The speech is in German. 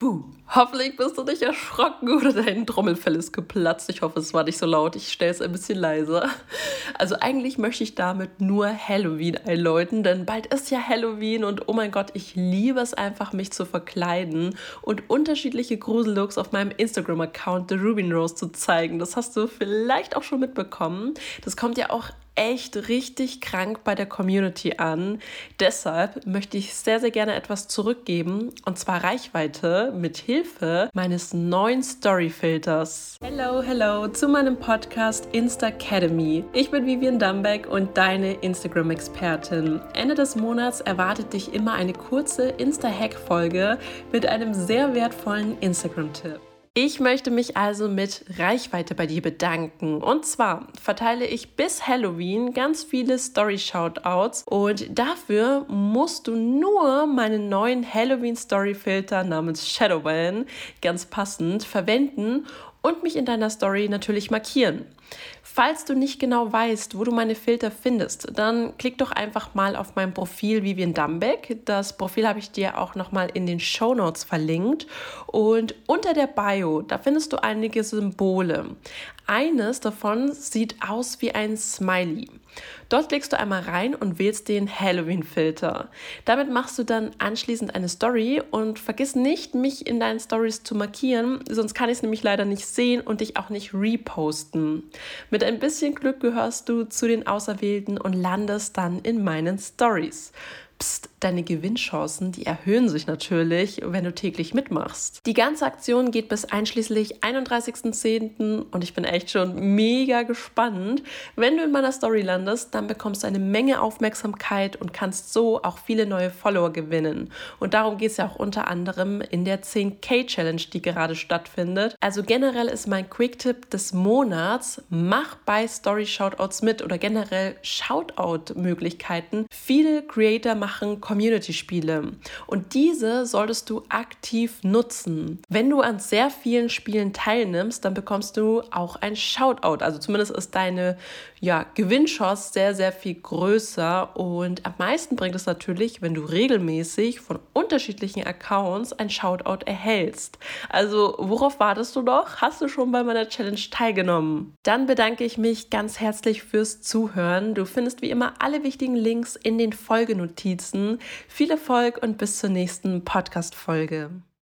Puh, hoffentlich bist du nicht erschrocken oder dein Trommelfell ist geplatzt. Ich hoffe, es war nicht so laut. Ich stelle es ein bisschen leiser. Also eigentlich möchte ich damit nur Halloween einläuten, denn bald ist ja Halloween und oh mein Gott, ich liebe es einfach, mich zu verkleiden und unterschiedliche Grusellooks auf meinem Instagram-Account The Rubin Rose zu zeigen. Das hast du vielleicht auch schon mitbekommen. Das kommt ja auch echt richtig krank bei der Community an. Deshalb möchte ich sehr, sehr gerne etwas zurückgeben und zwar Reichweite mit Hilfe meines neuen Storyfilters. Hello, hello zu meinem Podcast Insta Academy. Ich bin Vivian Dumbeck und deine Instagram-Expertin. Ende des Monats erwartet dich immer eine kurze Insta-Hack-Folge mit einem sehr wertvollen Instagram-Tipp. Ich möchte mich also mit Reichweite bei dir bedanken. Und zwar verteile ich bis Halloween ganz viele Story-Shoutouts und dafür musst du nur meinen neuen Halloween-Story-Filter namens Shadowban ganz passend verwenden und mich in deiner Story natürlich markieren. Falls du nicht genau weißt, wo du meine Filter findest, dann klick doch einfach mal auf mein Profil Vivian Dumbeck. Das Profil habe ich dir auch nochmal in den Show Notes verlinkt. Und unter der Bio, da findest du einige Symbole. Eines davon sieht aus wie ein Smiley. Dort klickst du einmal rein und wählst den Halloween-Filter. Damit machst du dann anschließend eine Story und vergiss nicht, mich in deinen Stories zu markieren, sonst kann ich es nämlich leider nicht sehen und dich auch nicht reposten. Mit ein bisschen Glück gehörst du zu den Auserwählten und landest dann in meinen Stories. Psst, deine Gewinnchancen, die erhöhen sich natürlich, wenn du täglich mitmachst. Die ganze Aktion geht bis einschließlich 31.10. und ich bin echt schon mega gespannt. Wenn du in meiner Story landest, dann bekommst du eine Menge Aufmerksamkeit und kannst so auch viele neue Follower gewinnen. Und darum geht es ja auch unter anderem in der 10K Challenge, die gerade stattfindet. Also generell ist mein Quick-Tipp des Monats, mach bei Story Shoutouts mit oder generell Shoutout-Möglichkeiten. Viele Creator machen machen Community-Spiele. Und diese solltest du aktiv nutzen. Wenn du an sehr vielen Spielen teilnimmst, dann bekommst du auch ein Shoutout. Also zumindest ist deine ja, Gewinnchance sehr, sehr viel größer. Und am meisten bringt es natürlich, wenn du regelmäßig von unterschiedlichen Accounts ein Shoutout erhältst. Also worauf wartest du noch? Hast du schon bei meiner Challenge teilgenommen? Dann bedanke ich mich ganz herzlich fürs Zuhören. Du findest wie immer alle wichtigen Links in den Folgenotizen. Viel Erfolg und bis zur nächsten Podcast-Folge.